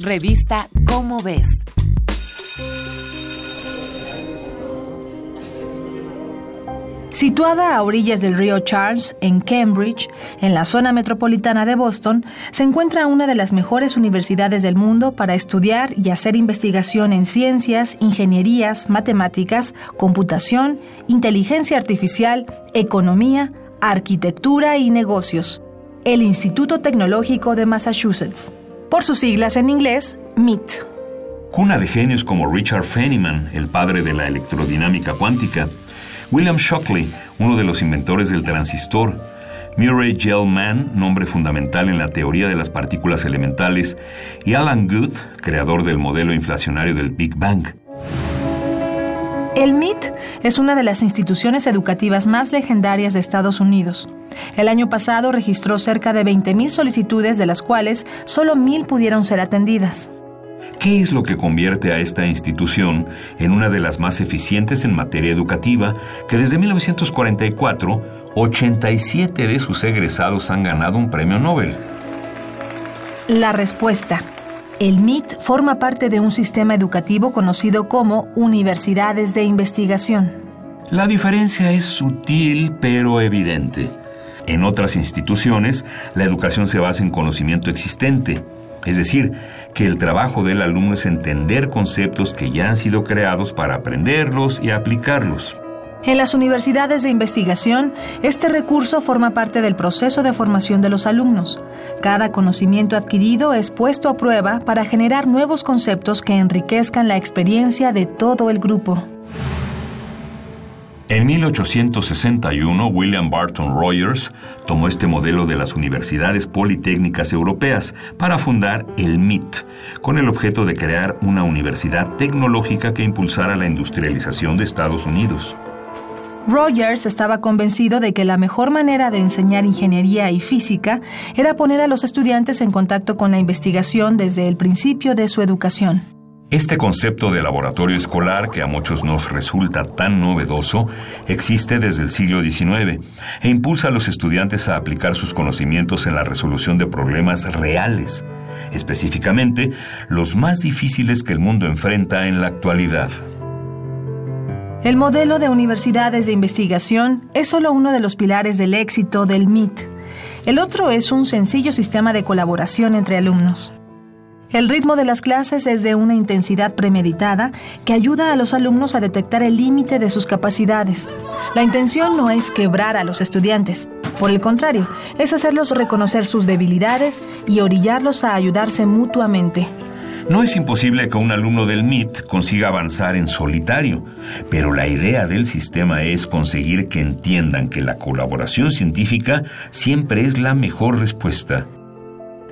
Revista Cómo ves. Situada a orillas del río Charles, en Cambridge, en la zona metropolitana de Boston, se encuentra una de las mejores universidades del mundo para estudiar y hacer investigación en ciencias, ingenierías, matemáticas, computación, inteligencia artificial, economía, arquitectura y negocios. El Instituto Tecnológico de Massachusetts. Por sus siglas en inglés, MIT. Cuna de genios como Richard Feynman, el padre de la electrodinámica cuántica, William Shockley, uno de los inventores del transistor, Murray Gell-Mann, nombre fundamental en la teoría de las partículas elementales, y Alan Guth, creador del modelo inflacionario del Big Bang. El MIT es una de las instituciones educativas más legendarias de Estados Unidos. El año pasado registró cerca de 20.000 solicitudes, de las cuales solo 1.000 pudieron ser atendidas. ¿Qué es lo que convierte a esta institución en una de las más eficientes en materia educativa que desde 1944 87 de sus egresados han ganado un premio Nobel? La respuesta. El MIT forma parte de un sistema educativo conocido como universidades de investigación. La diferencia es sutil pero evidente. En otras instituciones, la educación se basa en conocimiento existente, es decir, que el trabajo del alumno es entender conceptos que ya han sido creados para aprenderlos y aplicarlos. En las universidades de investigación, este recurso forma parte del proceso de formación de los alumnos. Cada conocimiento adquirido es puesto a prueba para generar nuevos conceptos que enriquezcan la experiencia de todo el grupo. En 1861, William Barton Rogers tomó este modelo de las universidades politécnicas europeas para fundar el MIT, con el objeto de crear una universidad tecnológica que impulsara la industrialización de Estados Unidos. Rogers estaba convencido de que la mejor manera de enseñar ingeniería y física era poner a los estudiantes en contacto con la investigación desde el principio de su educación. Este concepto de laboratorio escolar, que a muchos nos resulta tan novedoso, existe desde el siglo XIX e impulsa a los estudiantes a aplicar sus conocimientos en la resolución de problemas reales, específicamente los más difíciles que el mundo enfrenta en la actualidad. El modelo de universidades de investigación es solo uno de los pilares del éxito del MIT. El otro es un sencillo sistema de colaboración entre alumnos. El ritmo de las clases es de una intensidad premeditada que ayuda a los alumnos a detectar el límite de sus capacidades. La intención no es quebrar a los estudiantes, por el contrario, es hacerlos reconocer sus debilidades y orillarlos a ayudarse mutuamente. No es imposible que un alumno del MIT consiga avanzar en solitario, pero la idea del sistema es conseguir que entiendan que la colaboración científica siempre es la mejor respuesta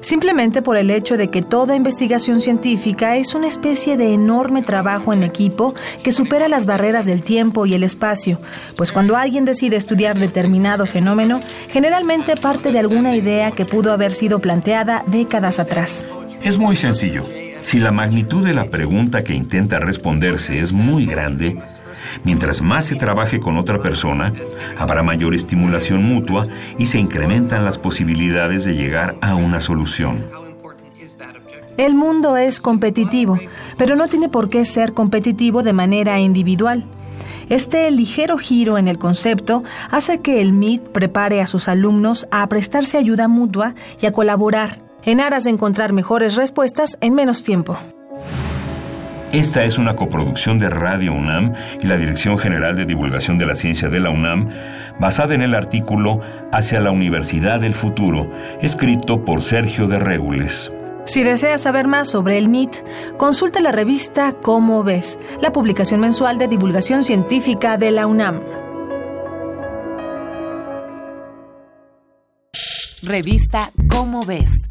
simplemente por el hecho de que toda investigación científica es una especie de enorme trabajo en equipo que supera las barreras del tiempo y el espacio, pues cuando alguien decide estudiar determinado fenómeno, generalmente parte de alguna idea que pudo haber sido planteada décadas atrás. Es muy sencillo. Si la magnitud de la pregunta que intenta responderse es muy grande, Mientras más se trabaje con otra persona, habrá mayor estimulación mutua y se incrementan las posibilidades de llegar a una solución. El mundo es competitivo, pero no tiene por qué ser competitivo de manera individual. Este ligero giro en el concepto hace que el MIT prepare a sus alumnos a prestarse ayuda mutua y a colaborar en aras de encontrar mejores respuestas en menos tiempo. Esta es una coproducción de Radio UNAM y la Dirección General de Divulgación de la Ciencia de la UNAM, basada en el artículo Hacia la Universidad del Futuro, escrito por Sergio de Regules. Si deseas saber más sobre el MIT, consulta la revista Cómo ves, la publicación mensual de divulgación científica de la UNAM. Revista Cómo ves